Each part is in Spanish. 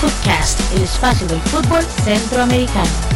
Footcast, espacio del fútbol centroamericano.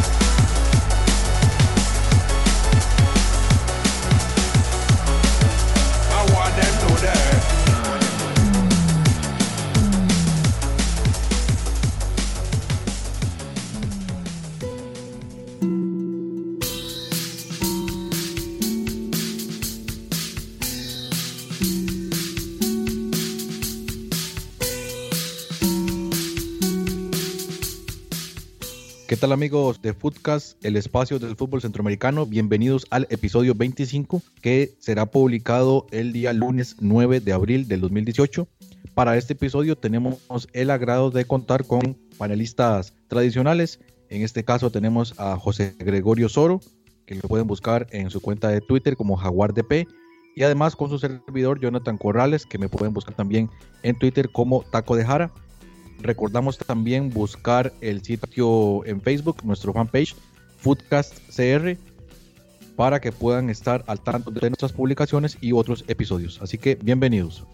Tal amigos de Footcast, el espacio del fútbol centroamericano? Bienvenidos al episodio 25 que será publicado el día lunes 9 de abril del 2018. Para este episodio tenemos el agrado de contar con panelistas tradicionales. En este caso tenemos a José Gregorio Soro, que lo pueden buscar en su cuenta de Twitter como JaguarDP. Y además con su servidor Jonathan Corrales, que me pueden buscar también en Twitter como Taco de Jara. Recordamos también buscar el sitio en Facebook, nuestro fanpage, Foodcast CR, para que puedan estar al tanto de nuestras publicaciones y otros episodios. Así que bienvenidos.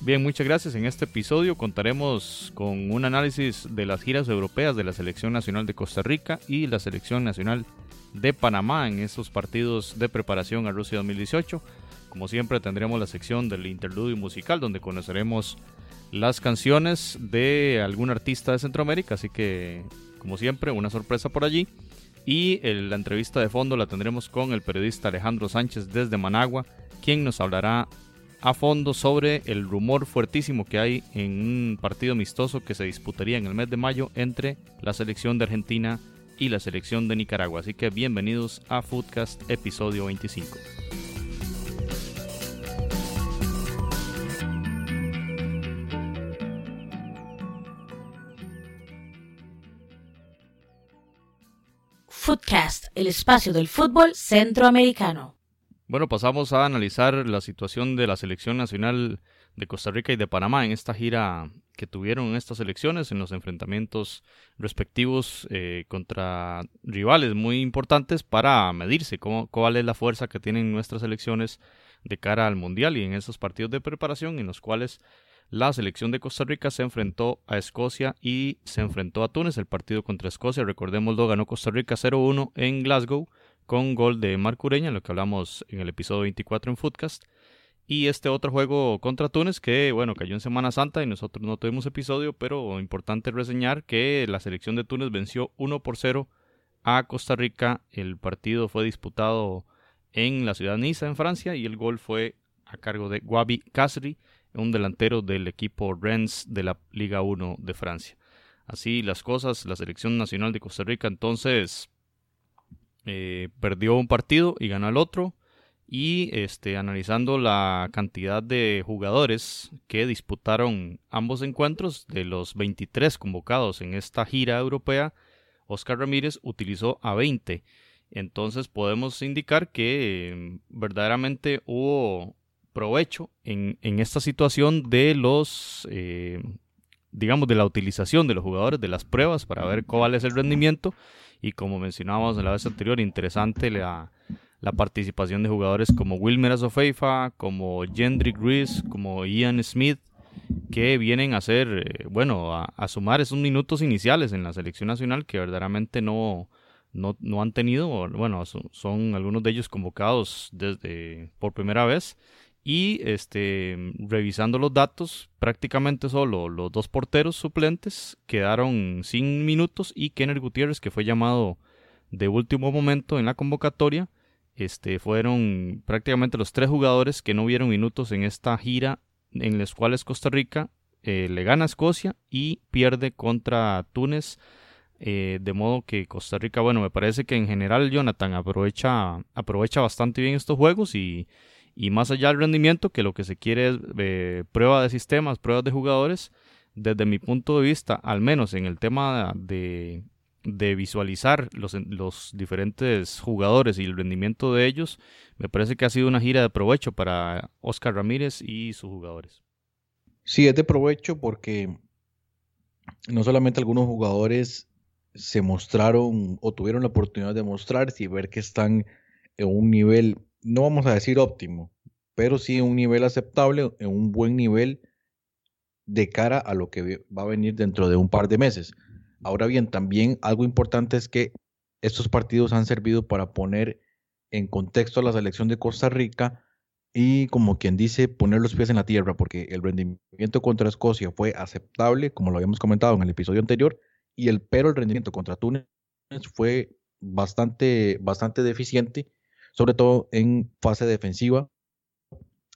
Bien, muchas gracias. En este episodio contaremos con un análisis de las giras europeas de la Selección Nacional de Costa Rica y la Selección Nacional de Panamá en esos partidos de preparación a Rusia 2018. Como siempre tendremos la sección del interludio musical donde conoceremos las canciones de algún artista de Centroamérica, así que como siempre una sorpresa por allí. Y el- la entrevista de fondo la tendremos con el periodista Alejandro Sánchez desde Managua, quien nos hablará a fondo sobre el rumor fuertísimo que hay en un partido amistoso que se disputaría en el mes de mayo entre la selección de Argentina y la selección de Nicaragua. Así que bienvenidos a Foodcast episodio 25. Footcast, el espacio del fútbol centroamericano. Bueno, pasamos a analizar la situación de la selección nacional de Costa Rica y de Panamá en esta gira que tuvieron estas elecciones, en los enfrentamientos respectivos eh, contra rivales muy importantes para medirse cómo, cuál es la fuerza que tienen nuestras selecciones de cara al Mundial y en esos partidos de preparación en los cuales la selección de Costa Rica se enfrentó a Escocia y se enfrentó a Túnez. El partido contra Escocia, recordémoslo, ganó Costa Rica 0-1 en Glasgow con gol de Marco Ureña, lo que hablamos en el episodio 24 en Footcast. Y este otro juego contra Túnez que, bueno, cayó en Semana Santa y nosotros no tuvimos episodio, pero importante reseñar que la selección de Túnez venció 1 por 0 a Costa Rica. El partido fue disputado en la ciudad de Niza, en Francia, y el gol fue a cargo de Wabi Kasri, un delantero del equipo Rennes de la Liga 1 de Francia. Así las cosas, la selección nacional de Costa Rica entonces eh, perdió un partido y ganó el otro. Y este, analizando la cantidad de jugadores que disputaron ambos encuentros, de los 23 convocados en esta gira europea, Oscar Ramírez utilizó a 20. Entonces podemos indicar que eh, verdaderamente hubo provecho en, en esta situación de los, eh, digamos, de la utilización de los jugadores, de las pruebas para ver cuál es el rendimiento. Y como mencionábamos en la vez anterior, interesante la, la participación de jugadores como Wilmer Azofeifa, como Jendrick Rees, como Ian Smith, que vienen a hacer, eh, bueno, a, a, sumar esos minutos iniciales en la selección nacional que verdaderamente no, no, no han tenido, bueno, son, son, algunos de ellos convocados desde por primera vez. Y este, revisando los datos, prácticamente solo los dos porteros suplentes quedaron sin minutos y Kenner Gutiérrez, que fue llamado de último momento en la convocatoria, este, fueron prácticamente los tres jugadores que no vieron minutos en esta gira en las cuales Costa Rica eh, le gana a Escocia y pierde contra Túnez. Eh, de modo que Costa Rica, bueno, me parece que en general Jonathan aprovecha, aprovecha bastante bien estos juegos y, y más allá del rendimiento, que lo que se quiere es eh, prueba de sistemas, pruebas de jugadores, desde mi punto de vista, al menos en el tema de, de visualizar los, los, diferentes jugadores y el rendimiento de ellos, me parece que ha sido una gira de provecho para Oscar Ramírez y sus jugadores. Sí, es de provecho porque no solamente algunos jugadores se mostraron o tuvieron la oportunidad de mostrarse y ver que están en un nivel, no vamos a decir óptimo, pero sí un nivel aceptable, en un buen nivel de cara a lo que va a venir dentro de un par de meses. Ahora bien, también algo importante es que estos partidos han servido para poner en contexto a la selección de Costa Rica y como quien dice, poner los pies en la tierra, porque el rendimiento contra Escocia fue aceptable, como lo habíamos comentado en el episodio anterior, y el pero el rendimiento contra Túnez fue bastante, bastante deficiente, sobre todo en fase defensiva,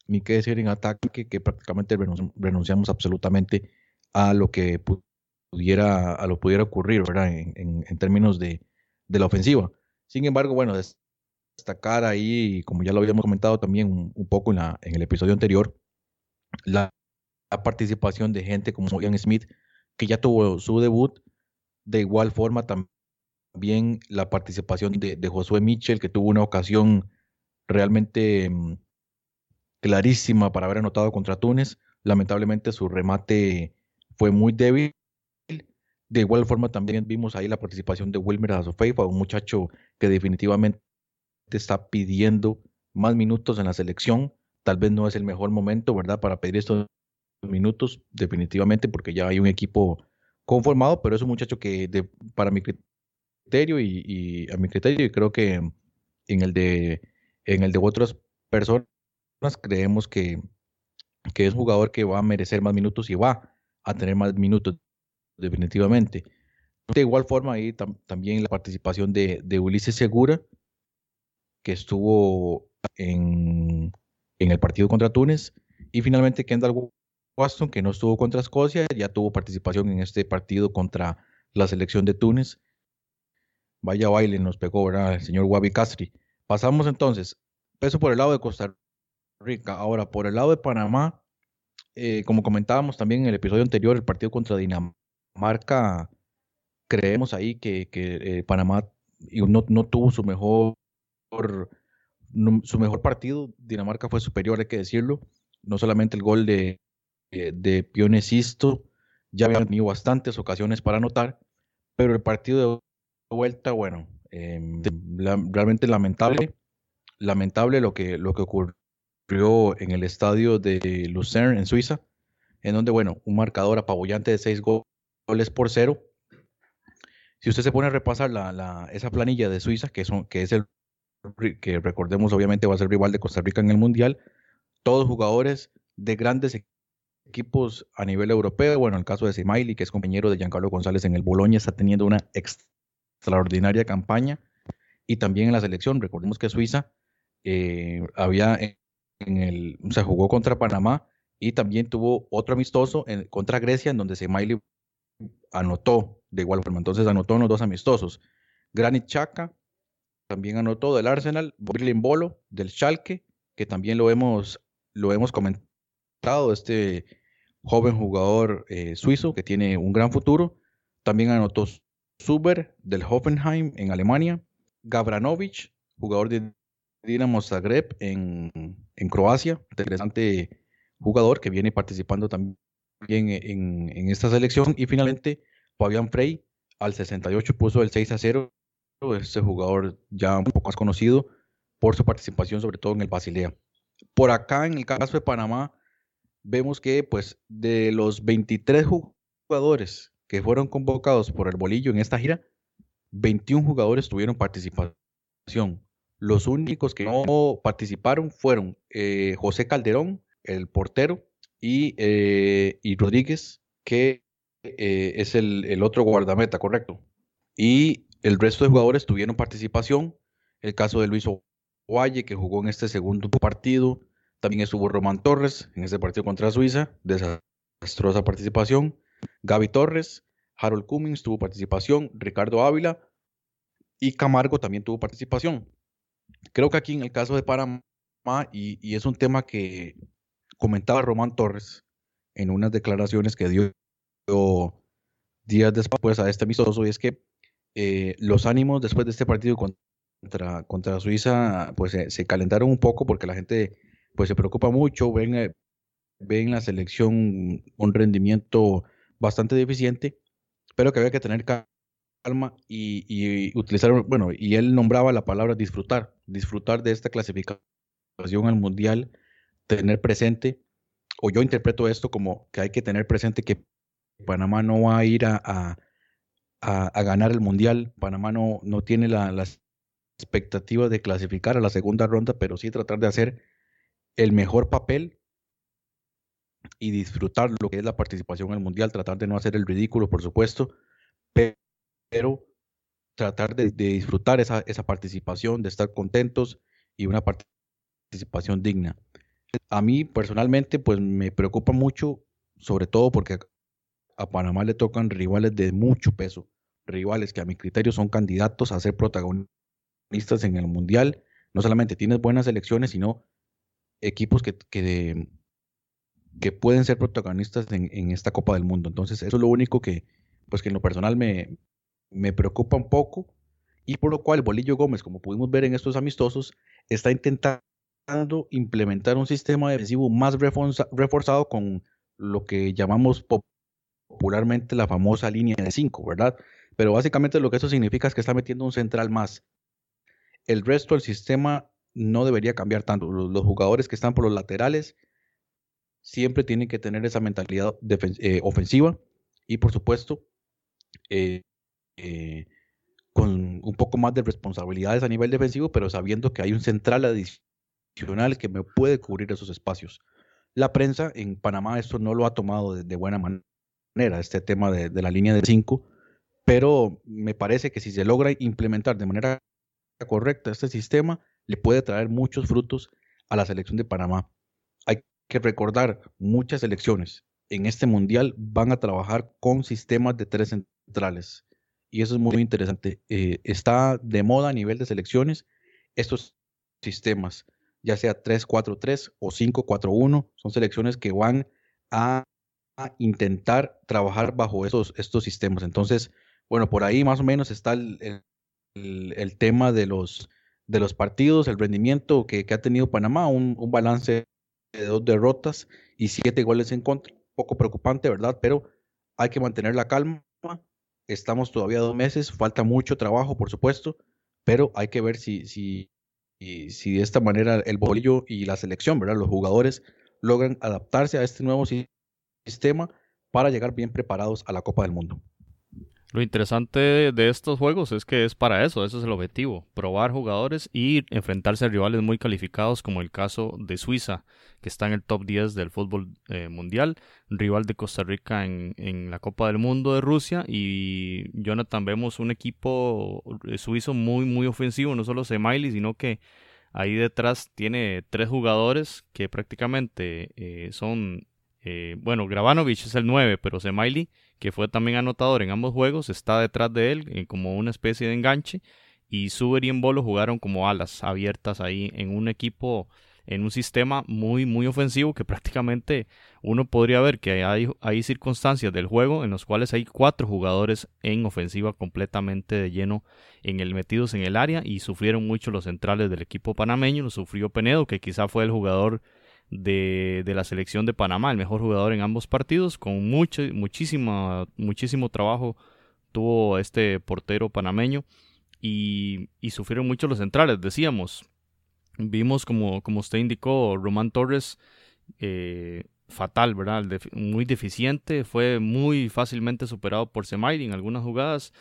ni qué decir en ataque, que prácticamente renunciamos absolutamente a lo que pudiera, a lo pudiera ocurrir. En, en, términos de, de, la ofensiva. Sin embargo, bueno, destacar ahí, como ya lo habíamos comentado también un, poco en, la, el episodio anterior, la, participación de gente como Ian Smith, que ya tuvo su debut, de igual forma también la participación de, de Josué Mitchell, que tuvo una ocasión realmente mm, clarísima para haber anotado contra Túnez. Lamentablemente su remate fue muy débil. De igual forma también vimos ahí la participación de Wilmer Azofeifa, un muchacho que definitivamente está pidiendo más minutos en la selección. Tal vez no es el mejor momento, ¿verdad?, para pedir estos minutos, definitivamente, porque ya hay un equipo conformado, pero es un muchacho que, para mi criterio y, a mi criterio, y creo que en el de, en el de otras personas, creemos que, que es un jugador que va a merecer más minutos y va a tener más minutos, definitivamente. De igual forma, ahí también la participación de, de Ulises Segura, que estuvo en, el partido contra Túnez, y finalmente Kendall Waston, que no estuvo contra Escocia, ya tuvo participación en este partido contra la selección de Túnez. Vaya baile nos pegó, ¿verdad? El señor Wabi Castri. Pasamos entonces, peso por el lado de Costa Rica. Ahora, por el lado de Panamá, eh, como comentábamos también en el episodio anterior, el partido contra Dinamarca, creemos ahí que, eh, Panamá no, tuvo su mejor su mejor partido. Dinamarca fue superior, hay que decirlo. No solamente el gol de, eh, de Pionesisto, ya habían tenido bastantes ocasiones para anotar, pero el partido de vuelta, bueno, em, realmente lamentable. Lamentable lo que, lo que ocurrió en el estadio de Lucerne, en Suiza, en donde, bueno, un marcador apabullante de seis goles por cero. Si usted se pone a repasar la, esa planilla de Suiza, que, son, que es el que recordemos obviamente va a ser rival de Costa Rica en el Mundial, todos jugadores de grandes equipos a nivel europeo, bueno, el caso de Simaili, que es compañero de Giancarlo González en el Boloña, está teniendo una extraordinaria campaña, y también en la selección, recordemos que Suiza eh, había en, el, se jugó contra Panamá y también tuvo otro amistoso en, contra Grecia, en donde Simaili anotó de igual forma, entonces anotó en los dos amistosos. Granit Chaka también anotó del Arsenal, Berlin Bolo del Schalke, que también lo hemos, lo hemos comentado, este joven jugador eh, suizo que tiene un gran futuro. También anotó Zuber del Hoffenheim en Alemania, Gabranovic, jugador de Dinamo Zagreb en, Croacia, interesante jugador que viene participando también en, en, esta selección. Y finalmente, Fabián Frey al 68 puso el 6 a 0 este jugador ya un poco más conocido por su participación sobre todo en el Basilea. Por acá en el caso de Panamá vemos que pues de los 23 jugadores que fueron convocados por el bolillo en esta gira, 21 jugadores tuvieron participación. Los únicos que no participaron fueron eh, José Calderón, el portero, y, eh, Rodríguez, que eh, es el, el, otro guardameta, correcto. Y el resto de jugadores tuvieron participación. El caso de Luis Ovalle, que jugó en este segundo partido. También estuvo Román Torres en ese partido contra Suiza. Desastrosa participación. Gaby Torres, Harold Cummings tuvo participación. Ricardo Ávila y Camargo también tuvo participación. Creo que aquí en el caso de Panamá, y, es un tema que comentaba Román Torres en unas declaraciones que dio días después a este amistoso, y es que eh, los ánimos después de este partido contra, Suiza pues se calentaron un poco porque la gente pues se preocupa mucho, ven, eh, ven la selección un rendimiento bastante deficiente, pero que había que tener calma y, utilizar, bueno, y él nombraba la palabra disfrutar, disfrutar de esta clasificación al mundial, tener presente, o yo interpreto esto como que hay que tener presente que Panamá no va a ir a, a, a ganar el mundial, Panamá no, no tiene la, las expectativas de clasificar a la segunda ronda, pero sí tratar de hacer el mejor papel y disfrutar lo que es la participación en el mundial, tratar de no hacer el ridículo, por supuesto, pero tratar de, disfrutar esa, esa, participación, de estar contentos y una participación digna. A mí personalmente, pues me preocupa mucho, sobre todo porque a Panamá le tocan rivales de mucho peso, rivales que a mi criterio son candidatos a ser protagonistas en el Mundial. No solamente tienes buenas elecciones, sino equipos que, que, que pueden ser protagonistas en, en, esta Copa del Mundo. Entonces, eso es lo único que, pues que en lo personal me, me preocupa un poco y por lo cual Bolillo Gómez, como pudimos ver en estos amistosos, está intentando implementar un sistema defensivo más reforzado con lo que llamamos popularmente la famosa línea de 5, ¿verdad? Pero básicamente lo que eso significa es que está metiendo un central más. El resto del sistema no debería cambiar tanto. Los, jugadores que están por los laterales siempre tienen que tener esa mentalidad eh, ofensiva y por supuesto eh, eh, con un poco más de responsabilidades a nivel defensivo, pero sabiendo que hay un central adicional que me puede cubrir esos espacios. La prensa en Panamá esto no lo ha tomado de, buena manera, este tema de, la línea de 5, pero me parece que si se logra implementar de manera correcta este sistema, le puede traer muchos frutos a la selección de Panamá. Hay que recordar, muchas selecciones en este mundial van a trabajar con sistemas de tres centrales y eso es muy interesante. Eh, está de moda a nivel de selecciones estos sistemas, ya sea 3-4-3 o 5-4-1, son selecciones que van a, intentar trabajar bajo esos, estos sistemas. Entonces, bueno, por ahí más o menos está el, el, tema de los, de los partidos, el rendimiento que, ha tenido Panamá, un, balance de dos derrotas y siete goles en contra. Poco preocupante, ¿verdad? Pero hay que mantener la calma Estamos todavía dos meses, falta mucho trabajo, por supuesto, pero hay que ver si, si, si de esta manera el bolillo y la selección, ¿verdad? Los jugadores logran adaptarse a este nuevo sistema para llegar bien preparados a la Copa del Mundo. Lo interesante de estos juegos es que es para eso, eso es el objetivo, probar jugadores y enfrentarse a rivales muy calificados como el caso de Suiza, que está en el top 10 del fútbol eh, mundial, rival de Costa Rica en, la Copa del Mundo de Rusia y Jonathan vemos un equipo eh, suizo muy muy ofensivo, no solo Semaili, sino que ahí detrás tiene tres jugadores que prácticamente eh, son, bueno, Gravanovich es el 9, pero Semaili que fue también anotador en ambos juegos, está detrás de él eh, como una especie de enganche. Y Suber y Embolo jugaron como alas abiertas ahí en un equipo, en un sistema muy, muy ofensivo que prácticamente uno podría ver que hay, hay circunstancias del juego en los cuales hay cuatro jugadores en ofensiva completamente de lleno en el metidos en el área y sufrieron mucho los centrales del equipo panameño, lo sufrió Penedo, que quizá fue el jugador de, de, la selección de Panamá, el mejor jugador en ambos partidos, con mucho, muchísima, muchísimo trabajo tuvo este portero panameño y, y sufrieron mucho los centrales, decíamos. Vimos como, como usted indicó, Román Torres eh, fatal, ¿verdad? muy deficiente, fue muy fácilmente superado por Semairi en algunas jugadas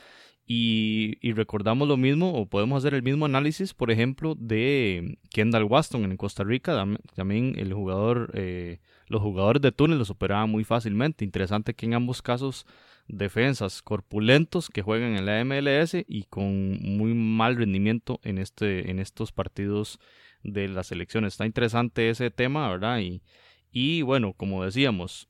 y, recordamos lo mismo, o podemos hacer el mismo análisis, por ejemplo, de Kendall Waston en Costa Rica. También el jugador, eh, los jugadores de túnel lo superaban muy fácilmente. Interesante que en ambos casos defensas corpulentos que juegan en la MLS y con muy mal rendimiento en, este, en estos partidos de la selección. Está interesante ese tema, ¿verdad? Y, y bueno, como decíamos,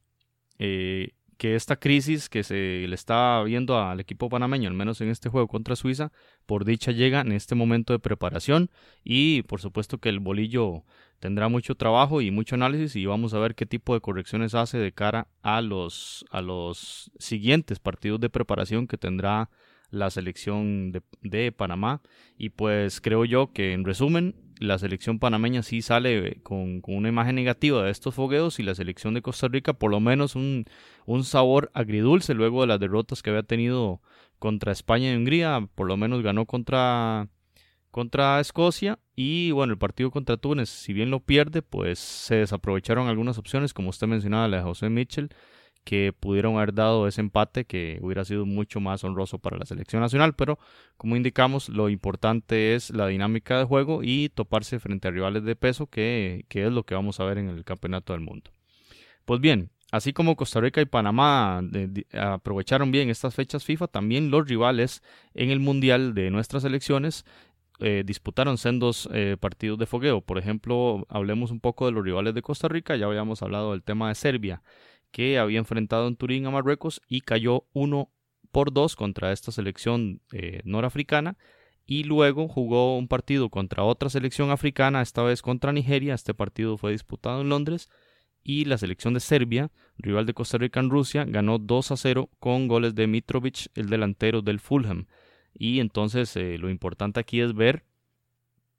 eh, que esta crisis que se le está viendo al equipo panameño, al menos en este juego contra Suiza, por dicha llega en este momento de preparación y por supuesto que el bolillo tendrá mucho trabajo y mucho análisis y vamos a ver qué tipo de correcciones hace de cara a los, a los siguientes partidos de preparación que tendrá la selección de, Panamá. Y pues creo yo que en resumen, la selección panameña sí sale con, con, una imagen negativa de estos fogueos y la selección de Costa Rica por lo menos un, un sabor agridulce luego de las derrotas que había tenido contra España y Hungría, por lo menos ganó contra, contra Escocia y bueno, el partido contra Túnez, si bien lo pierde, pues se desaprovecharon algunas opciones, como usted mencionaba, la de José Mitchell, que pudieron haber dado ese empate que hubiera sido mucho más honroso para la selección nacional, pero como indicamos, lo importante es la dinámica de juego y toparse frente a rivales de peso, que, que es lo que vamos a ver en el Campeonato del Mundo. Pues bien, así como Costa Rica y Panamá aprovecharon bien estas fechas FIFA, también los rivales en el Mundial de nuestras selecciones eh, disputaron sendos eh, partidos de fogueo. Por ejemplo, hablemos un poco de los rivales de Costa Rica, ya habíamos hablado del tema de Serbia que había enfrentado en Turín a Marruecos y cayó 1 por 2 contra esta selección eh, norafricana y luego jugó un partido contra otra selección africana, esta vez contra Nigeria, este partido fue disputado en Londres y la selección de Serbia, rival de Costa Rica en Rusia, ganó 2 a 0 con goles de Mitrovic, el delantero del Fulham. Y entonces eh, lo importante aquí es ver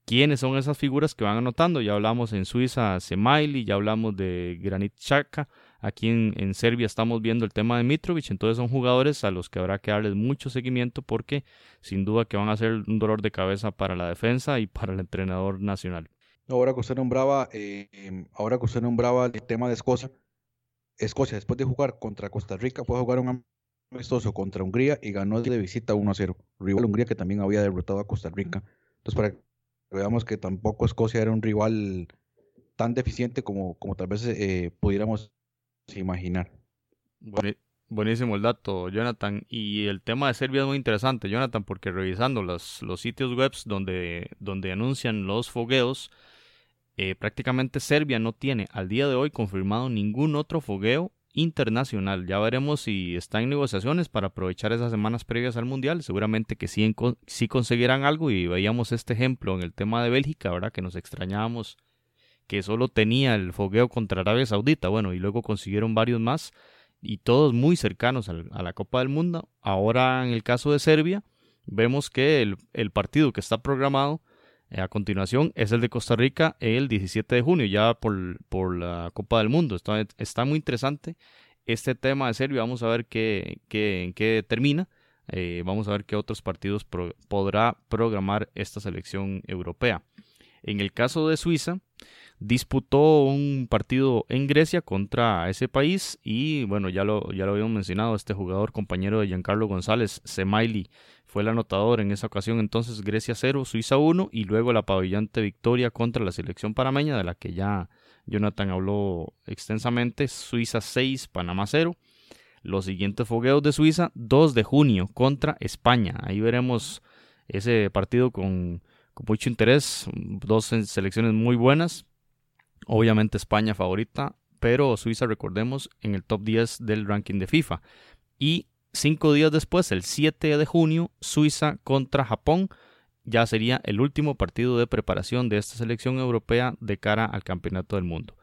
quiénes son esas figuras que van anotando. Ya hablamos en Suiza Semaili, ya hablamos de Granit Xhaka, Aquí en, Serbia estamos viendo el tema de Mitrovic, entonces son jugadores a los que habrá que darles mucho seguimiento porque sin duda que van a ser un dolor de cabeza para la defensa y para el entrenador nacional. Ahora que usted nombraba, eh, ahora que usted nombraba el tema de Escocia, Escocia después de jugar contra Costa Rica fue a jugar un amistoso contra Hungría y ganó de visita 1 a 0. Rival Hungría que también había derrotado a Costa Rica. Entonces para que veamos que tampoco Escocia era un rival tan deficiente como, como tal vez eh, pudiéramos imaginar. Buenísimo el dato, Jonathan. Y el tema de Serbia es muy interesante, Jonathan, porque revisando los, sitios web donde, donde anuncian los fogueos, eh, prácticamente Serbia no tiene al día de hoy confirmado ningún otro fogueo internacional. Ya veremos si está en negociaciones para aprovechar esas semanas previas al Mundial. Seguramente que sí, sí conseguirán algo y veíamos este ejemplo en el tema de Bélgica, ¿verdad? Que nos extrañábamos que solo tenía el fogueo contra Arabia Saudita, bueno, y luego consiguieron varios más, y todos muy cercanos a la Copa del Mundo. Ahora, en el caso de Serbia, vemos que el, partido que está programado eh, a continuación es el de Costa Rica el 17 de junio, ya por, por la Copa del Mundo. Está, está, muy interesante este tema de Serbia, vamos a ver qué, qué, en qué termina. Eh, vamos a ver qué otros partidos podrá programar esta selección europea. En el caso de Suiza, disputó un partido en Grecia contra ese país y bueno, ya lo, ya lo habíamos mencionado, este jugador compañero de Giancarlo González, Semaili, fue el anotador en esa ocasión, entonces Grecia 0, Suiza 1 y luego la pabellante victoria contra la selección panameña de la que ya Jonathan habló extensamente, Suiza 6, Panamá 0. Los siguientes fogueos de Suiza, 2 de junio contra España. Ahí veremos ese partido con, con mucho interés, dos selecciones muy buenas. Obviamente España favorita, pero Suiza, recordemos, en el top 10 del ranking de FIFA. Y cinco días después, el 7 de junio, Suiza contra Japón. Ya sería el último partido de preparación de esta selección europea de cara al Campeonato del Mundo.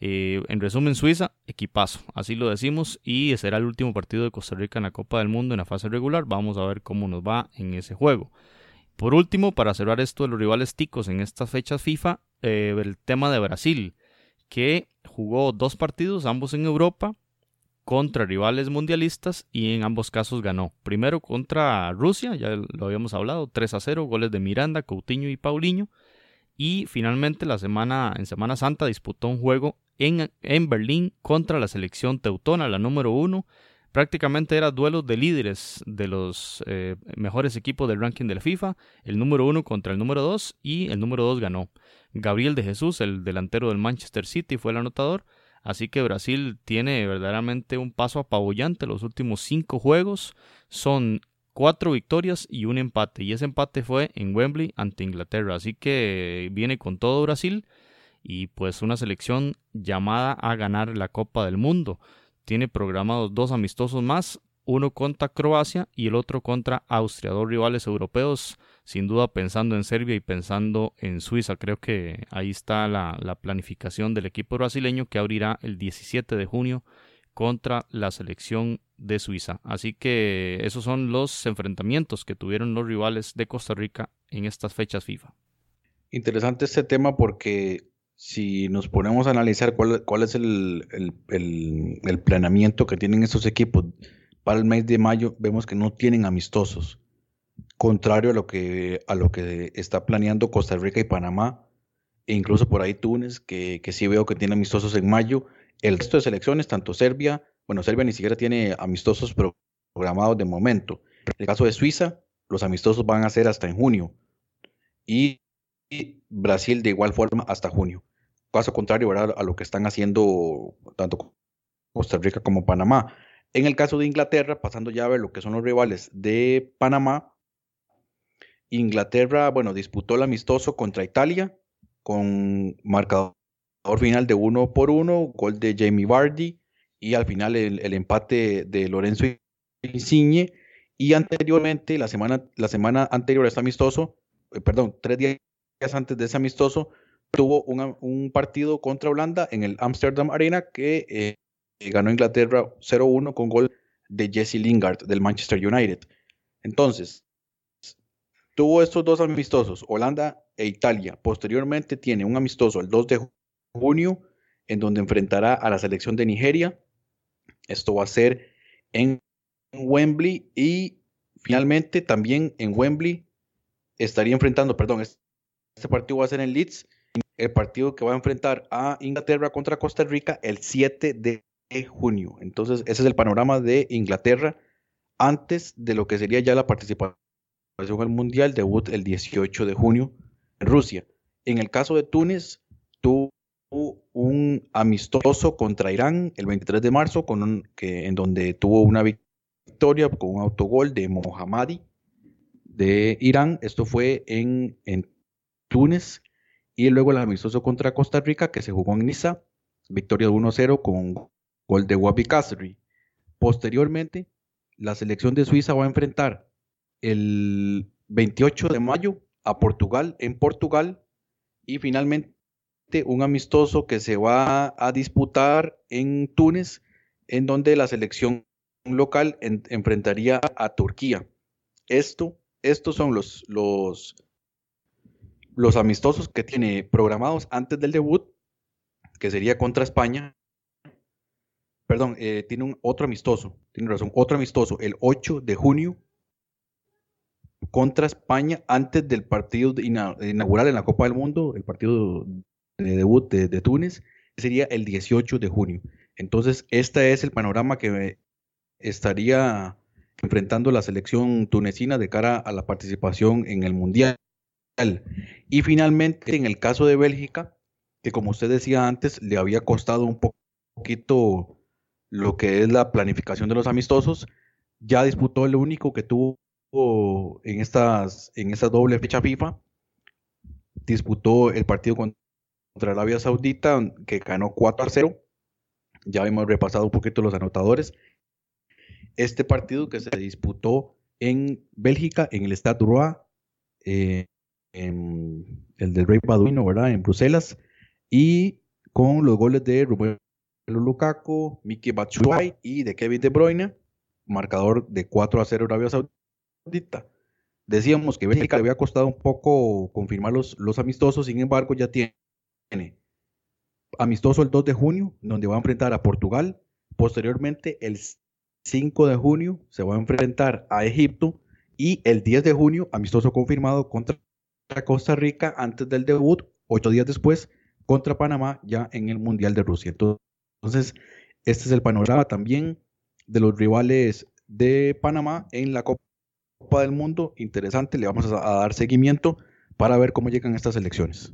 Eh, en resumen, Suiza, equipazo, así lo decimos, y será el último partido de Costa Rica en la Copa del Mundo en la fase regular. Vamos a ver cómo nos va en ese juego. Por último, para cerrar esto de los rivales ticos en estas fechas FIFA, eh, el tema de Brasil, que jugó dos partidos, ambos en Europa, contra rivales mundialistas y en ambos casos ganó. Primero contra Rusia, ya lo habíamos hablado, 3 a 0, goles de Miranda, Coutinho y Paulinho. Y finalmente la semana, en Semana Santa disputó un juego en, en Berlín contra la selección teutona, la número uno. Prácticamente era duelo de líderes de los eh, mejores equipos del ranking de la FIFA, el número uno contra el número dos y el número dos ganó. Gabriel de Jesús, el delantero del Manchester City, fue el anotador. Así que Brasil tiene verdaderamente un paso apabullante. Los últimos cinco juegos son cuatro victorias y un empate. Y ese empate fue en Wembley ante Inglaterra. Así que viene con todo Brasil y pues una selección llamada a ganar la Copa del Mundo. Tiene programados dos amistosos más, uno contra Croacia y el otro contra Austria, dos rivales europeos sin duda pensando en Serbia y pensando en Suiza. Creo que ahí está la, planificación del equipo brasileño que abrirá el 17 de junio contra la selección de Suiza. Así que esos son los enfrentamientos que tuvieron los rivales de Costa Rica en estas fechas FIFA. Interesante este tema porque si nos ponemos a analizar cuál, cuál es el, el, planeamiento que tienen estos equipos para el mes de mayo, vemos que no tienen amistosos. Contrario a lo que, a lo que está planeando Costa Rica y Panamá, e incluso por ahí Túnez, que, que sí veo que tiene amistosos en mayo. El resto de selecciones, tanto Serbia, bueno, Serbia ni siquiera tiene amistosos programados de momento. En el caso de Suiza, los amistosos van a ser hasta en junio. Y Brasil de igual forma hasta junio. Caso contrario a lo que están haciendo tanto Costa Rica como Panamá. En el caso de Inglaterra, pasando ya a ver lo que son los rivales de Panamá, Inglaterra, bueno, disputó el amistoso contra Italia con marcador final de uno por uno, gol de Jamie Vardy y al final el, empate de Lorenzo Insigne. Y anteriormente, la semana, la semana anterior a este amistoso, eh, perdón, tres días antes de ese amistoso, tuvo un partido contra Holanda en el Amsterdam Arena que eh, ganó Inglaterra 0-1 con gol de Jesse Lingard del Manchester United. Entonces, tuvo estos dos amistosos, Holanda e Italia. Posteriormente tiene un amistoso el 2 de junio, en donde enfrentará a la selección de Nigeria. Esto va a ser en Wembley y finalmente también en Wembley estaría enfrentando, perdón, este partido va a ser en Leeds, el partido que va a enfrentar a Inglaterra contra Costa Rica el 7 de junio. Entonces, ese es el panorama de Inglaterra antes de lo que sería ya la participación el Mundial, debut el 18 de junio en Rusia. En el caso de Túnez, tuvo un amistoso contra Irán el 23 de marzo, con que, en donde tuvo una victoria con un autogol de Mohammadi de Irán. Esto fue en, en Túnez. Y luego el amistoso contra Costa Rica, que se jugó en Niza, victoria de 1-0 con gol de Wabi Kasri. Posteriormente, la selección de Suiza va a enfrentar el 28 de mayo a Portugal en Portugal y finalmente un amistoso que se va a disputar en Túnez en donde la selección local enfrentaría a Turquía. Esto, estos son los, los, los amistosos que tiene programados antes del debut, que sería contra España. Perdón, eh, tiene un otro amistoso, tiene razón, otro amistoso, el 8 de junio contra España antes del partido inaugural en la Copa del Mundo, el partido de debut de, Túnez, sería el 18 de junio. Entonces, este es el panorama que estaría enfrentando la selección tunecina de cara a la participación en el Mundial. Y finalmente, en el caso de Bélgica, que como usted decía antes, le había costado un poquito lo que es la planificación de los amistosos, ya disputó el único que tuvo en estas en esta doble fecha FIFA. Disputó el partido contra Arabia Saudita, que ganó 4 a 0. Ya hemos repasado un poquito los anotadores. Este partido que se disputó en Bélgica, en el Stade Roi, eh, en el del Rey Baduino, ¿verdad? En Bruselas, y con los goles de Romelu Lukaku, Miki Batshuayi y de Kevin De Bruyne, marcador de 4 a 0 Arabia Saudita Decíamos que Bélgica le había costado un poco confirmar los, los amistosos, sin embargo ya tiene amistoso el 2 de junio, donde va a enfrentar a Portugal. Posteriormente, el 5 de junio, se va a enfrentar a Egipto. Y el 10 de junio, amistoso confirmado contra Costa Rica antes del debut, ocho días después, contra Panamá ya en el Mundial de Rusia. Entonces, este es el panorama también de los rivales de Panamá en la Copa del Mundo, interesante, le vamos a, dar seguimiento para ver cómo llegan estas elecciones.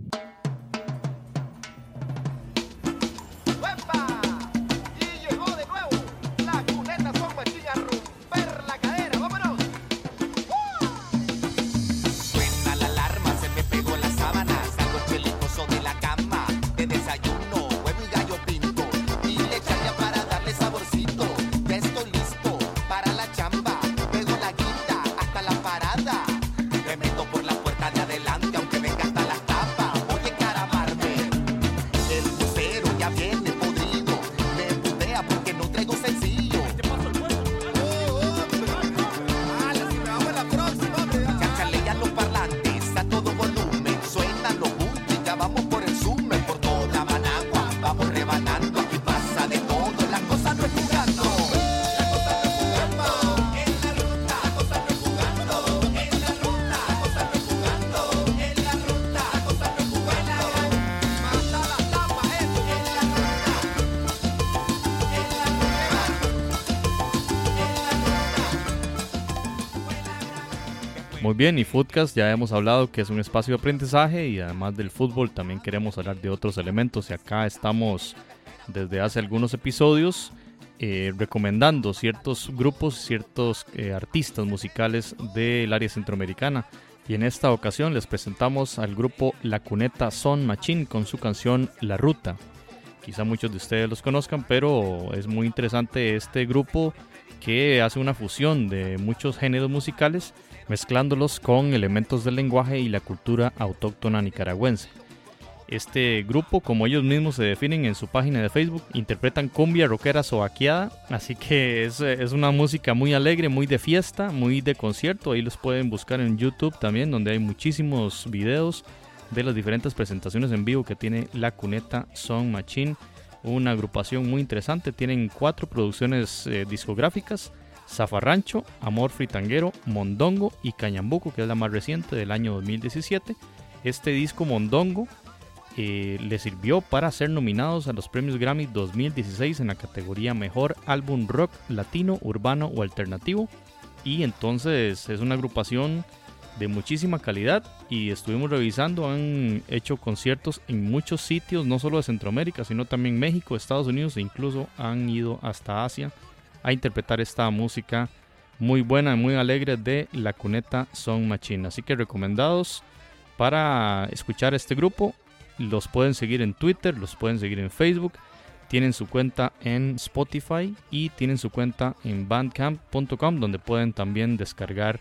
Bien, y Footcast ya hemos hablado que es un espacio de aprendizaje y además del fútbol también queremos hablar de otros elementos y acá estamos desde hace algunos episodios eh, recomendando ciertos grupos, ciertos eh, artistas musicales del área centroamericana. Y en esta ocasión les presentamos al grupo La Cuneta Son Machine con su canción La Ruta. Quizá muchos de ustedes los conozcan, pero es muy interesante este grupo que hace una fusión de muchos géneros musicales mezclándolos con elementos del lenguaje y la cultura autóctona nicaragüense. Este grupo, como ellos mismos se definen en su página de Facebook, interpretan cumbia rockera soaqueada, así que es, es, una música muy alegre, muy de fiesta, muy de concierto. Ahí los pueden buscar en YouTube también, donde hay muchísimos videos de las diferentes presentaciones en vivo que tiene la Cuneta Song Machine. Una agrupación muy interesante, tienen cuatro producciones eh, discográficas Zafarrancho, Amor Fritanguero, Mondongo y Cañambuco, que es la más reciente del año 2017. Este disco Mondongo eh, le sirvió para ser nominados a los premios Grammy 2016 en la categoría Mejor Álbum Rock Latino, Urbano o Alternativo. Y entonces es una agrupación de muchísima calidad y estuvimos revisando, han hecho conciertos en muchos sitios, no solo de Centroamérica, sino también México, Estados Unidos e incluso han ido hasta Asia a interpretar esta música muy buena y muy alegre de la cuneta Song Machine. Así que recomendados para escuchar este grupo. Los pueden seguir en Twitter, los pueden seguir en Facebook. Tienen su cuenta en Spotify y tienen su cuenta en bandcamp.com donde pueden también descargar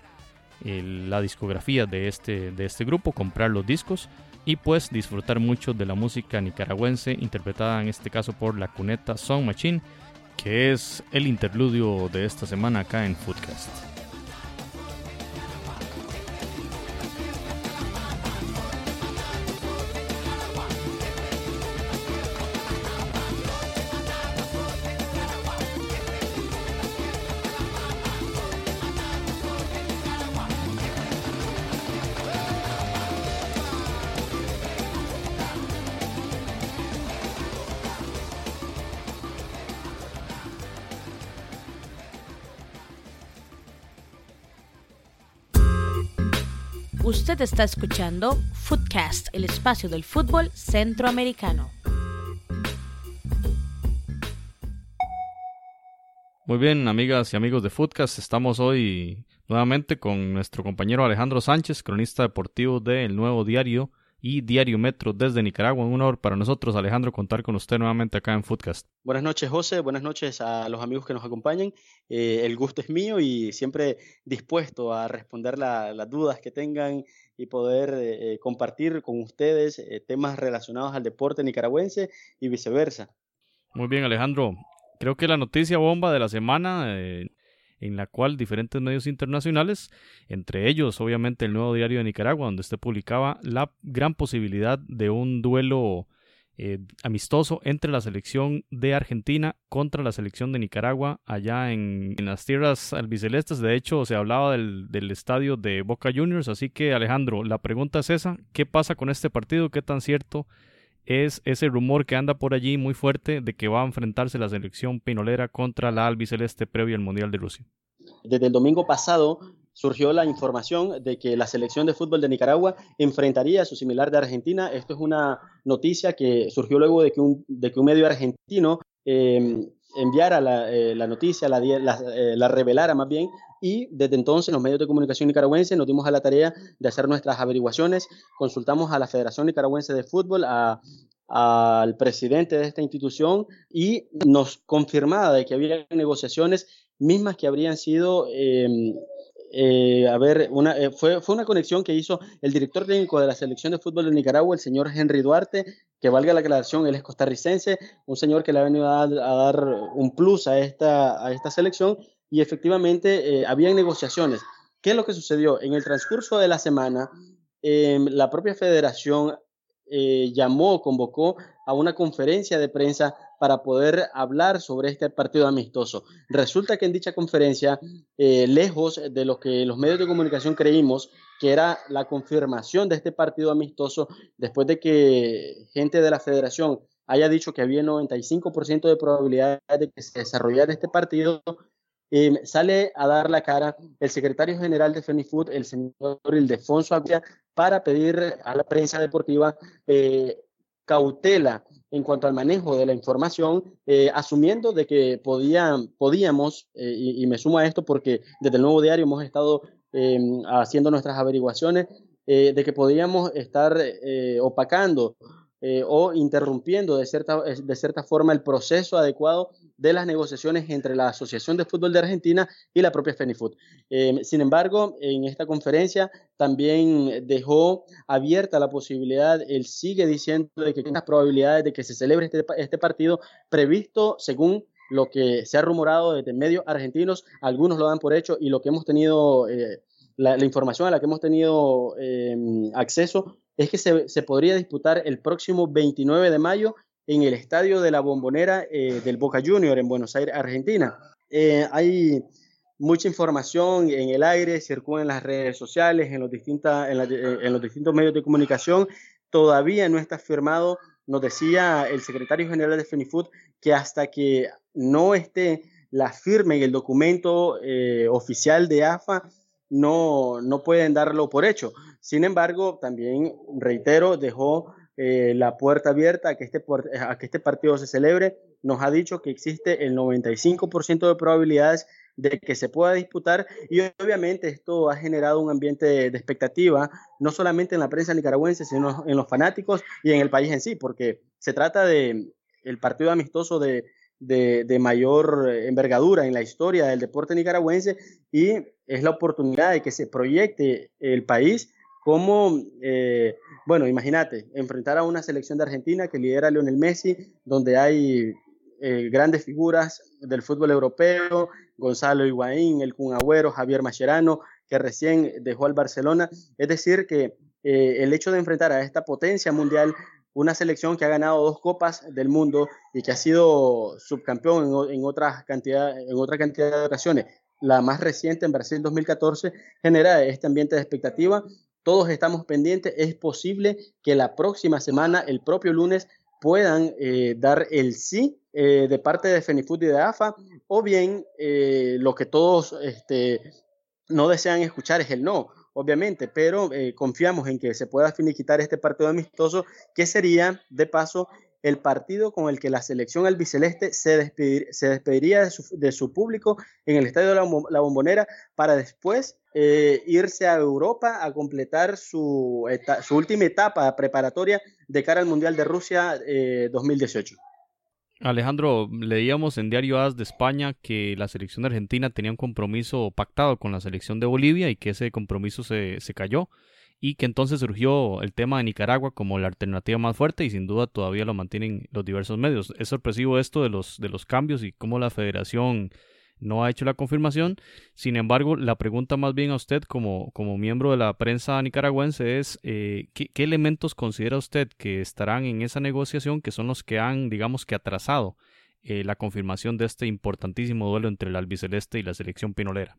la discografía de este, de este grupo, comprar los discos y pues disfrutar mucho de la música nicaragüense interpretada en este caso por la cuneta Song Machine que es el interludio de esta semana acá en Foodcast. Usted está escuchando Footcast, el espacio del fútbol centroamericano. Muy bien, amigas y amigos de Footcast, estamos hoy nuevamente con nuestro compañero Alejandro Sánchez, cronista deportivo del Nuevo Diario y Diario Metro desde Nicaragua. Un honor para nosotros, Alejandro, contar con usted nuevamente acá en Foodcast. Buenas noches, José. Buenas noches a los amigos que nos acompañan. Eh, el gusto es mío y siempre dispuesto a responder las dudas que tengan y poder eh, eh, compartir con ustedes temas relacionados al deporte nicaragüense y viceversa. Muy bien, Alejandro. Creo que la noticia bomba de la semana en la cual diferentes medios internacionales, entre ellos obviamente el Nuevo Diario de Nicaragua, donde usted publicaba la gran posibilidad de un duelo eh, amistoso entre la selección de Argentina contra la selección de Nicaragua allá en, las tierras albicelestes. De hecho, se hablaba del, del, estadio de Boca Juniors. Así que, Alejandro, la pregunta es esa: ¿qué pasa con este partido? ¿Qué tan cierto es ese rumor que anda por allí muy fuerte de que va a enfrentarse la selección pinolera contra la albiceleste previo al Mundial de Rusia. Desde el domingo pasado surgió la información de que la selección de fútbol de Nicaragua enfrentaría a su similar de Argentina. Esto es una noticia que surgió luego de que un, medio argentino em, enviara la, eh, la noticia, la, la, eh, la, revelara más bien, y desde entonces los medios de comunicación nicaragüenses nos dimos a la tarea de hacer nuestras averiguaciones, consultamos a la Federación Nicaragüense de Fútbol, a, al presidente de esta institución y nos confirmaba de que había negociaciones mismas que habrían sido em, eh, a ver, una, eh, fue, fue una conexión que hizo el director técnico de la selección de fútbol de Nicaragua, el señor Henry Duarte, que valga la aclaración, él es costarricense, un señor que le ha venido a, dar un plus a esta, a esta selección y efectivamente eh, habían negociaciones. ¿Qué es lo que sucedió? En el transcurso de la semana, em, la propia federación eh, llamó, convocó a una conferencia de prensa para poder hablar sobre este partido amistoso. Resulta que en dicha conferencia, eh, lejos de lo que los medios de comunicación creímos, que era la confirmación de este partido amistoso, después de que gente de la federación haya dicho que había 95% de probabilidad de que se desarrollara este partido, eh, sale a dar la cara el secretario general de FENIFUT, el señor Ildefonso Abia, para pedir a la prensa deportiva eh, cautela en cuanto al manejo de la información, eh, asumiendo de que podían, podíamos, y, y, me sumo a esto porque desde el nuevo diario hemos estado haciendo nuestras averiguaciones, de que podíamos estar opacando o interrumpiendo de cierta, de cierta forma el proceso adecuado de las negociaciones entre la Asociación de Fútbol de Argentina y la propia FENIFUT. Eh, sin embargo, en esta conferencia también dejó abierta la posibilidad, él sigue diciendo de que hay las probabilidades de que se celebre este, este partido previsto según lo que se ha rumorado desde medios argentinos, algunos lo dan por hecho y lo que hemos tenido, eh, la, información a la que hemos tenido eh, acceso es que se, se, podría disputar el próximo 29 de mayo en el estadio de la Bombonera eh, del Boca Junior en Buenos Aires, Argentina. Eh, hay mucha información en el aire, circula en las redes sociales, en los, distintas, en, en los distintos medios de comunicación. Todavía no está firmado, nos decía el secretario general de FENIFUT, que hasta que no esté la firma en el documento eh, oficial de AFA, no, no pueden darlo por hecho. Sin embargo, también, reitero, dejó eh, la puerta abierta a que, este, a que este partido se celebre. Nos ha dicho que existe el 95% de probabilidades de que se pueda disputar y obviamente esto ha generado un ambiente de, expectativa, no solamente en la prensa nicaragüense, sino en los fanáticos y en el país en sí, porque se trata de el partido amistoso de, de, de, mayor envergadura en la historia del deporte nicaragüense y es la oportunidad de que se proyecte el país como eh, bueno, imagínate, enfrentar a una selección de Argentina que lidera Lionel Messi, donde hay eh, grandes figuras del fútbol europeo, Gonzalo Higuaín, el Kun Agüero, Javier Mascherano, que recién dejó al Barcelona. Es decir, que eh, el hecho de enfrentar a esta potencia mundial, una selección que ha ganado dos copas del mundo y que ha sido subcampeón en, otras cantidad, en otra cantidad de ocasiones, la más reciente en Brasil 2014, genera este ambiente de expectativa todos estamos pendientes. Es posible que la próxima semana, el propio lunes, puedan eh, dar el sí eh, de parte de FENIFUT y de AFA, o bien eh, lo que todos este, no desean escuchar es el no, obviamente, pero confiamos en que se pueda finiquitar este partido amistoso, que sería, de paso, el partido con el que la selección albiceleste se, despediría de su, de su, público en el estadio de la, Bombonera para después eh, irse a Europa a completar su, su, última etapa preparatoria de cara al Mundial de Rusia 2018. Eh, Alejandro, leíamos en Diario AS de España que la selección de Argentina tenía un compromiso pactado con la selección de Bolivia y que ese compromiso se, se cayó y que entonces surgió el tema de Nicaragua como la alternativa más fuerte y sin duda todavía lo mantienen los diversos medios. Es sorpresivo esto de los, de los cambios y cómo la federación no ha hecho la confirmación. Sin embargo, la pregunta más bien a usted como, como miembro de la prensa nicaragüense es eh, ¿qué, elementos considera usted que estarán en esa negociación que son los que han, digamos que, atrasado eh, la confirmación de este importantísimo duelo entre el albiceleste y la selección pinolera?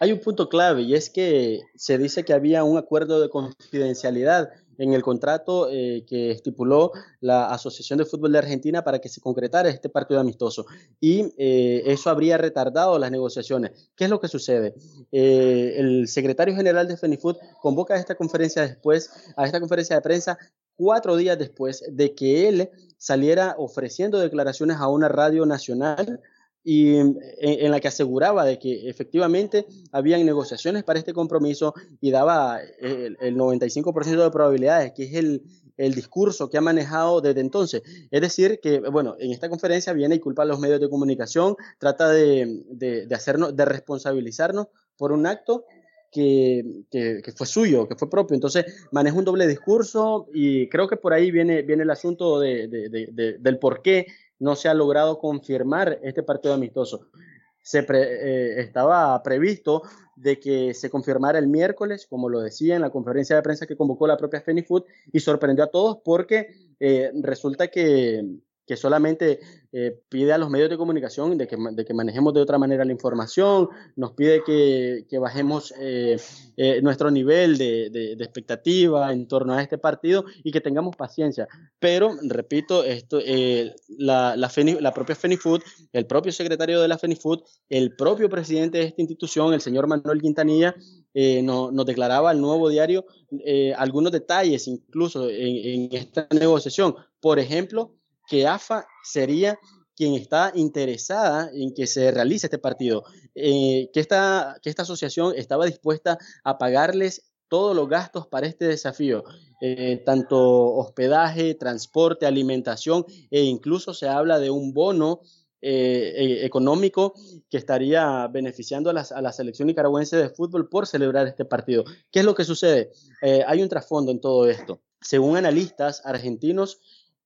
Hay un punto clave y es que se dice que había un acuerdo de confidencialidad en el contrato eh, que estipuló la Asociación de Fútbol de Argentina para que se concretara este partido amistoso. Y eh, eso habría retardado las negociaciones. ¿Qué es lo que sucede? Eh, el secretario general de FENIFUT convoca a esta conferencia después, a esta conferencia de prensa, cuatro días después de que él saliera ofreciendo declaraciones a una radio nacional y en, la que aseguraba de que efectivamente habían negociaciones para este compromiso y daba el, 95% de probabilidades, que es el, el, discurso que ha manejado desde entonces. Es decir, que, bueno, en esta conferencia viene y culpa a los medios de comunicación, trata de, de, hacernos, de responsabilizarnos por un acto que, que, fue suyo, que fue propio. Entonces maneja un doble discurso y creo que por ahí viene, viene el asunto de, del por qué no se ha logrado confirmar este partido amistoso. Se eh, estaba previsto de que se confirmara el miércoles, como lo decía en la conferencia de prensa que convocó la propia FENIFUT, y sorprendió a todos porque eh, resulta que, que solamente eh, pide a los medios de comunicación de que, de que, manejemos de otra manera la información, nos pide que, que bajemos eh, eh, nuestro nivel de, de, expectativa en torno a este partido y que tengamos paciencia. Pero, repito, esto, la, la, Feni, la, propia FENIFUT, el propio secretario de la FENIFUT, el propio presidente de esta institución, el señor Manuel Quintanilla, no, nos declaraba al nuevo diario algunos detalles incluso en, en esta negociación. Por ejemplo, que AFA sería quien está interesada en que se realice este partido, eh, que, esta, que esta asociación estaba dispuesta a pagarles todos los gastos para este desafío, eh, tanto hospedaje, transporte, alimentación e incluso se habla de un bono eh, e, económico que estaría beneficiando a, a, la selección nicaragüense de fútbol por celebrar este partido. ¿Qué es lo que sucede? hay un trasfondo en todo esto. Según analistas argentinos,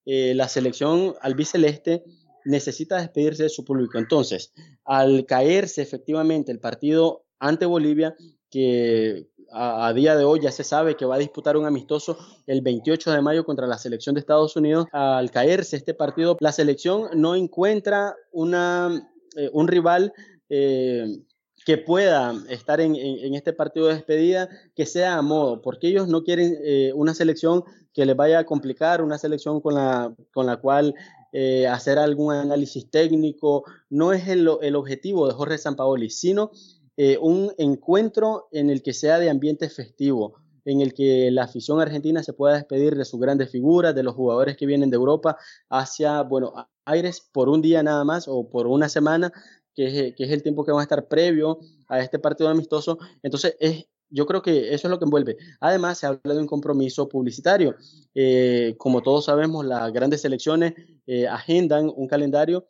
eh, la selección albiceleste necesita despedirse de su público. Entonces, al caerse efectivamente el partido ante Bolivia, que a, día de hoy ya se sabe que va a disputar un amistoso el 28 de mayo contra la selección de Estados Unidos, al caerse este partido, la selección no encuentra una, eh, un rival eh, que pueda estar en, este partido de despedida, que sea a modo, porque ellos no quieren eh, una selección que les vaya a complicar, una selección con la, con la cual eh, hacer algún análisis técnico. No es el, el objetivo de Jorge Sampaoli, sino eh, un encuentro en el que sea de ambiente festivo, en el que la afición argentina se pueda despedir de sus grandes figuras, de los jugadores que vienen de Europa hacia, bueno, Aires por un día nada más o por una semana, que es, el tiempo que va a estar previo a este partido amistoso. Entonces, es, yo creo que eso es lo que envuelve. Además, se habla de un compromiso publicitario. Eh, como todos sabemos, las grandes selecciones eh, agendan un calendario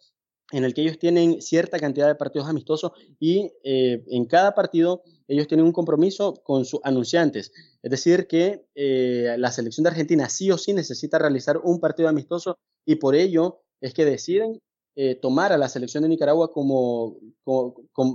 en el que ellos tienen cierta cantidad de partidos amistosos y eh, en cada partido ellos tienen un compromiso con sus anunciantes. Es decir, que la selección de Argentina sí o sí necesita realizar un partido amistoso y por ello es que deciden eh, tomar a la selección de Nicaragua como,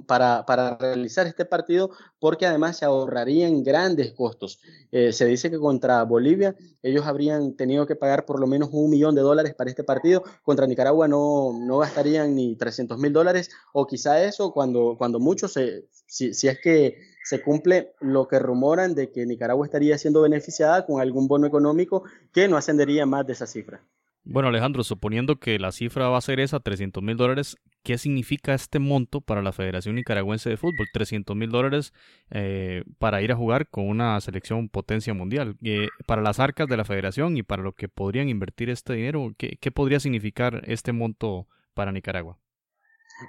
para, para, realizar este partido, porque además se ahorrarían grandes costos. Eh, se dice que contra Bolivia ellos habrían tenido que pagar por lo menos un millón de dólares para este partido, contra Nicaragua no, no gastarían ni 300 mil dólares, o quizá eso cuando, cuando mucho, si, si es que se cumple lo que rumoran de que Nicaragua estaría siendo beneficiada con algún bono económico que no ascendería más de esa cifra. Bueno, Alejandro, suponiendo que la cifra va a ser esa, 300 mil dólares, ¿qué significa este monto para la Federación Nicaragüense de Fútbol? 300 mil dólares eh, para ir a jugar con una selección potencia mundial. Eh, para las arcas de la federación y para lo que podrían invertir este dinero, ¿qué, qué podría significar este monto para Nicaragua?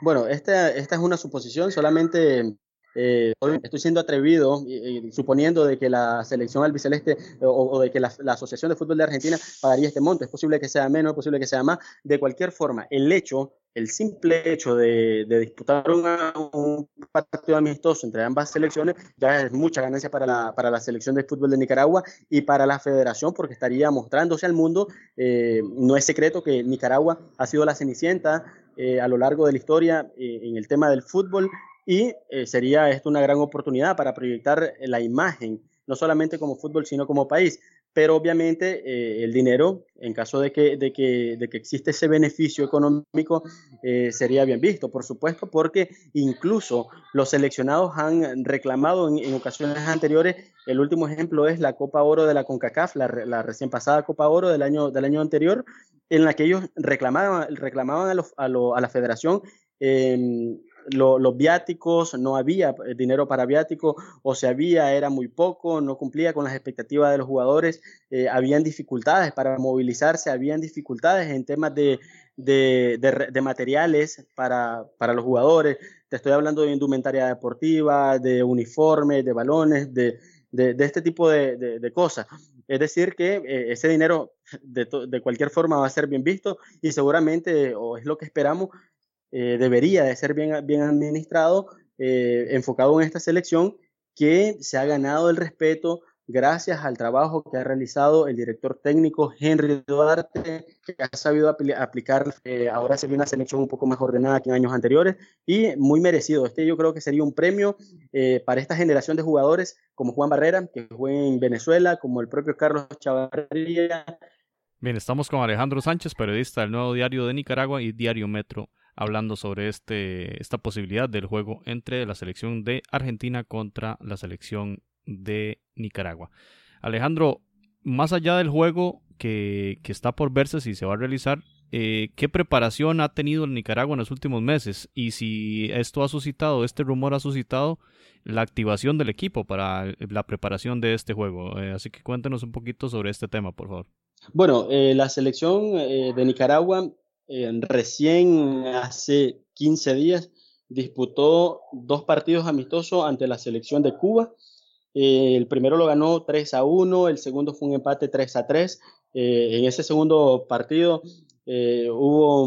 Bueno, esta, esta es una suposición, solamente eh, estoy siendo atrevido, suponiendo de que la selección albiceleste o, o de que la, Asociación de Fútbol de Argentina pagaría este monto. Es posible que sea menos, es posible que sea más. De cualquier forma, el hecho, el simple hecho de, disputar una, un partido amistoso entre ambas selecciones ya es mucha ganancia para la, para la selección de fútbol de Nicaragua y para la federación porque estaría mostrándose al mundo. Eh, no es secreto que Nicaragua ha sido la cenicienta eh, a lo largo de la historia eh, en el tema del fútbol y eh, sería esto una gran oportunidad para proyectar la imagen, no solamente como fútbol, sino como país. Pero obviamente eh, el dinero, en caso de que, de que, de que existe ese beneficio económico, eh, sería bien visto, por supuesto, porque incluso los seleccionados han reclamado en, en, ocasiones anteriores, el último ejemplo es la Copa Oro de la CONCACAF, la, la recién pasada Copa Oro del año, del año anterior, en la que ellos reclamaban, reclamaban a, a, lo, a la federación eh, lo, los viáticos, no había eh, dinero para viáticos, o si había era muy poco, no cumplía con las expectativas de los jugadores, eh, habían dificultades para movilizarse, habían dificultades en temas de, de, de, de materiales para, para, los jugadores. Te estoy hablando de indumentaria deportiva, de uniformes, de balones, de, de este tipo de, cosas. Es decir, que eh, ese dinero de, de, cualquier forma va a ser bien visto y seguramente, o es lo que esperamos, eh, debería de ser bien, bien administrado, eh, enfocado en esta selección, que se ha ganado el respeto gracias al trabajo que ha realizado el director técnico Henry Duarte, que ha sabido apl aplicar, eh, ahora se ve una selección un poco más ordenada que en años anteriores y muy merecido. Este yo creo que sería un premio para esta generación de jugadores como Juan Barrera, que juega en Venezuela, como el propio Carlos Chavarría, Bien, estamos con Alejandro Sánchez, periodista del Nuevo Diario de Nicaragua y Diario Metro, hablando sobre este, esta posibilidad del juego entre la selección de Argentina contra la selección de Nicaragua. Alejandro, más allá del juego que, que está por verse si se va a realizar, eh, ¿qué preparación ha tenido el Nicaragua en los últimos meses? Y si esto ha suscitado, este rumor ha suscitado la activación del equipo para la preparación de este juego. Eh, así que cuéntenos un poquito sobre este tema, por favor. Bueno, eh, la selección de Nicaragua recién hace 15 días disputó dos partidos amistosos ante la selección de Cuba. el primero lo ganó 3 a 1, el segundo fue un empate 3 a 3. en ese segundo partido eh, hubo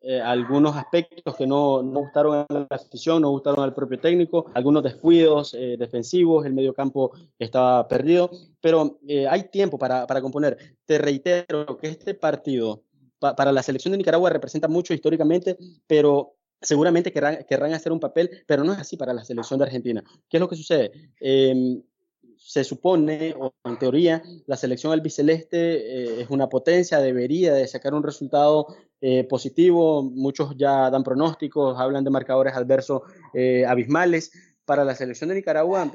eh, algunos aspectos que no, no, gustaron a la afición, no gustaron al propio técnico, algunos descuidos eh, defensivos, el medio campo estaba perdido, pero hay tiempo para, para, componer. Te reitero que este partido para la selección de Nicaragua representa mucho históricamente, pero seguramente querrán, hacer un papel, pero no es así para la selección de Argentina. ¿Qué es lo que sucede? Em, se supone, o en teoría, la selección albiceleste eh, es una potencia, debería de sacar un resultado eh, positivo. Muchos ya dan pronósticos, hablan de marcadores adversos eh, abismales. Para la selección de Nicaragua,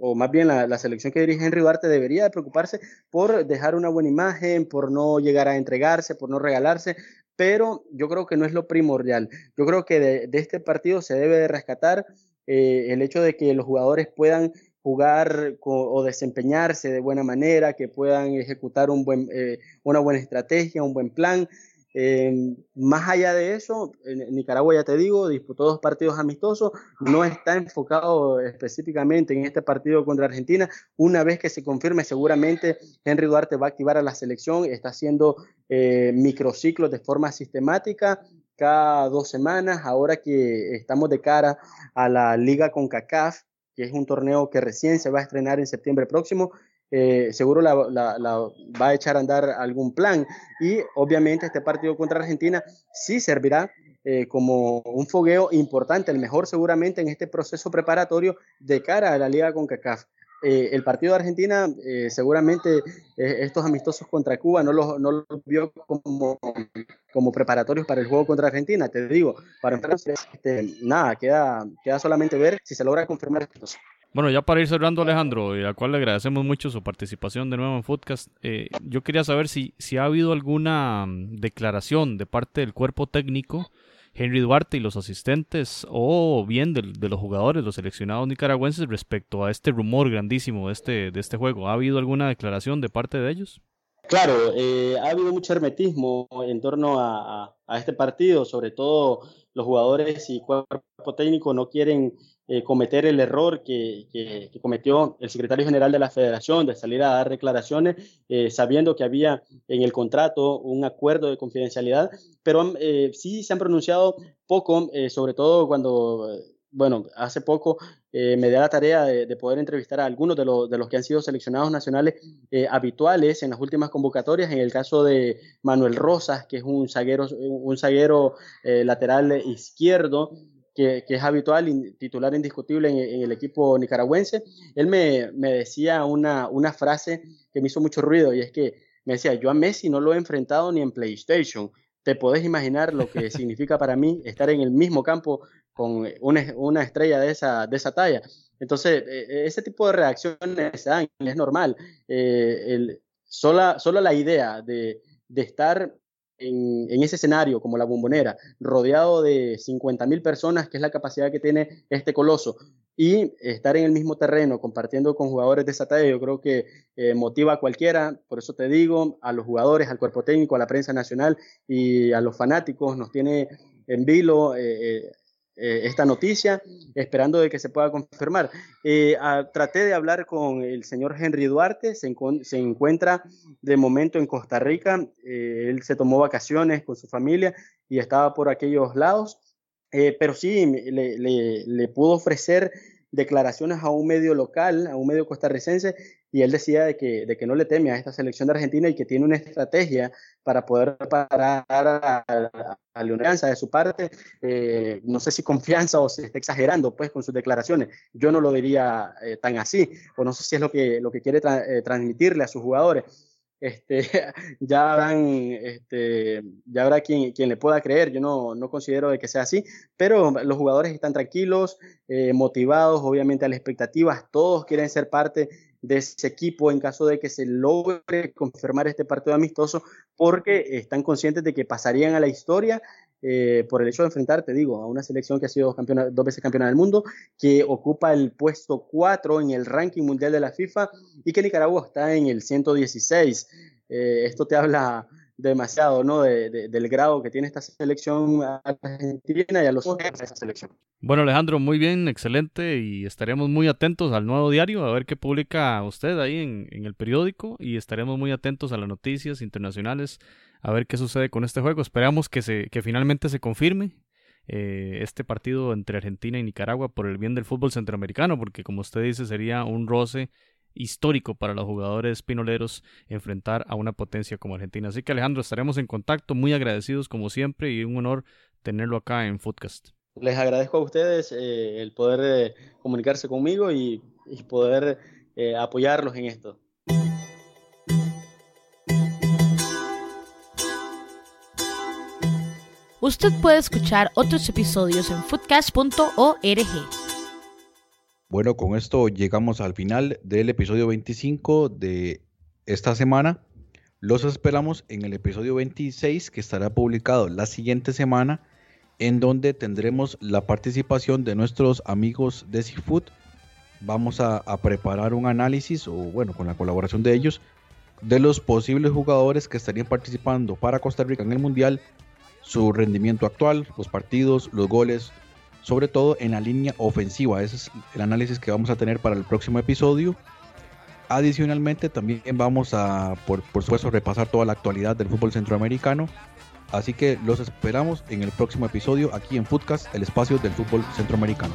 o más bien la, selección que dirige Henry Duarte, debería de preocuparse por dejar una buena imagen, por no llegar a entregarse, por no regalarse, pero yo creo que no es lo primordial. Yo creo que de, de este partido se debe de rescatar el hecho de que los jugadores puedan jugar o desempeñarse de buena manera, que puedan ejecutar un buen, eh, una buena estrategia, un buen plan. Eh, más allá de eso, Nicaragua, ya te digo, disputó dos partidos amistosos, no está enfocado específicamente en este partido contra Argentina. Una vez que se confirme, seguramente Henry Duarte va a activar a la selección, está haciendo eh, microciclos de forma sistemática cada dos semanas, ahora que estamos de cara a la liga con CACAF, que es un torneo que recién se va a estrenar en septiembre próximo. Eh, seguro la, va a echar a andar algún plan y obviamente este partido contra Argentina sí servirá eh, como un fogueo importante, el mejor seguramente en este proceso preparatorio de cara a la liga con CACAF. Eh, el partido de Argentina, eh, seguramente eh, estos amistosos contra Cuba no los, no vio como, como preparatorios para el juego contra Argentina, te digo, para entonces, este, nada, queda, queda solamente ver si se logra confirmar esto. Bueno, ya para ir cerrando, Alejandro, al cual le agradecemos mucho su participación de nuevo en Footcast, yo quería saber si, si ha habido alguna mm, declaración de parte del cuerpo técnico Henry Duarte y los asistentes o bien de, los jugadores, los seleccionados nicaragüenses respecto a este rumor grandísimo de este, de este juego? ¿Ha habido alguna declaración de parte de ellos? Claro, eh, ha habido mucho hermetismo en torno a, este partido, sobre todo los jugadores y cuerpo técnico no quieren eh, cometer el error que, cometió el secretario general de la federación de salir a dar declaraciones eh, sabiendo que había en el contrato un acuerdo de confidencialidad, pero eh, sí se han pronunciado poco, sobre todo cuando, bueno, hace poco me da la tarea de, poder entrevistar a algunos de, de, los que han sido seleccionados nacionales habituales en las últimas convocatorias, en el caso de Manuel Rosas, que es un zaguero, un zaguero lateral izquierdo, que, es habitual y titular indiscutible en, el equipo nicaragüense, él me, me decía una, una, frase que me hizo mucho ruido y es que me decía, yo a Messi no lo he enfrentado ni en PlayStation. Te podés imaginar lo que significa para mí estar en el mismo campo con una, una estrella de esa, de esa talla. Entonces, e, e, ese tipo de reacciones es normal. Eh, el, sola, solo la idea de, de estar en, ese escenario como la bombonera, rodeado de 50.000 personas, que es la capacidad que tiene este coloso, y estar en el mismo terreno compartiendo con jugadores de esa talla, yo creo que eh, motiva a cualquiera, por eso te digo, a los jugadores, al cuerpo técnico, a la prensa nacional y a los fanáticos, nos tiene en vilo eh, eh, esta noticia, esperando de que se pueda confirmar. Eh, traté de hablar con el señor Henry Duarte, se, encuentra de momento en Costa Rica, eh, él se tomó vacaciones con su familia y estaba por aquellos lados, pero sí le, le pudo ofrecer declaraciones a un medio local, a un medio costarricense, y él decía de que, de que no le teme a esta selección de Argentina y que tiene una estrategia para poder parar a, a, de su parte. Eh, no sé si confianza o si está exagerando pues con sus declaraciones. Yo no lo diría eh, tan así, o no sé si es lo que, lo que quiere eh, transmitirle a sus jugadores. Este, ya habrán, este, ya habrá quien, quien le pueda creer. Yo no, no considero de que sea así, pero los jugadores están tranquilos, eh, motivados, obviamente a las expectativas. Todos quieren ser parte de ese equipo en caso de que se logre confirmar este partido amistoso, porque están conscientes de que pasarían a la historia eh, por el hecho de enfrentar, te digo, a una selección que ha sido campeona, dos veces campeona del mundo, que ocupa el puesto 4 en el ranking mundial de la FIFA y que Nicaragua está en el 116. Eh, esto te habla demasiado, ¿no? del grado que tiene esta selección argentina y a los de esa selección. Bueno, Alejandro, muy bien, excelente y estaremos muy atentos al nuevo diario, a ver qué publica usted ahí en, en el periódico y estaremos muy atentos a las noticias internacionales, a ver qué sucede con este juego. Esperamos que, se, que finalmente se confirme eh, este partido entre Argentina y Nicaragua por el bien del fútbol centroamericano, porque como usted dice sería un roce histórico para los jugadores pinoleros enfrentar a una potencia como Argentina. Así que Alejandro, estaremos en contacto, muy agradecidos como siempre y un honor tenerlo acá en Footcast. Les agradezco a ustedes eh, el poder eh, comunicarse conmigo y, poder eh, apoyarlos en esto. Usted puede escuchar otros episodios en footcast.org. Bueno, con esto llegamos al final del episodio 25 de esta semana. Los esperamos en el episodio 26 que estará publicado la siguiente semana en donde tendremos la participación de nuestros amigos de Seafood. Vamos a, a, preparar un análisis, o bueno, con la colaboración de ellos, de los posibles jugadores que estarían participando para Costa Rica en el Mundial, su rendimiento actual, los partidos, los goles, sobre todo en la línea ofensiva. Ese es el análisis que vamos a tener para el próximo episodio. Adicionalmente, también vamos a, por, por supuesto, repasar toda la actualidad del fútbol centroamericano. Así que los esperamos en el próximo episodio aquí en Footcast, el espacio del fútbol centroamericano.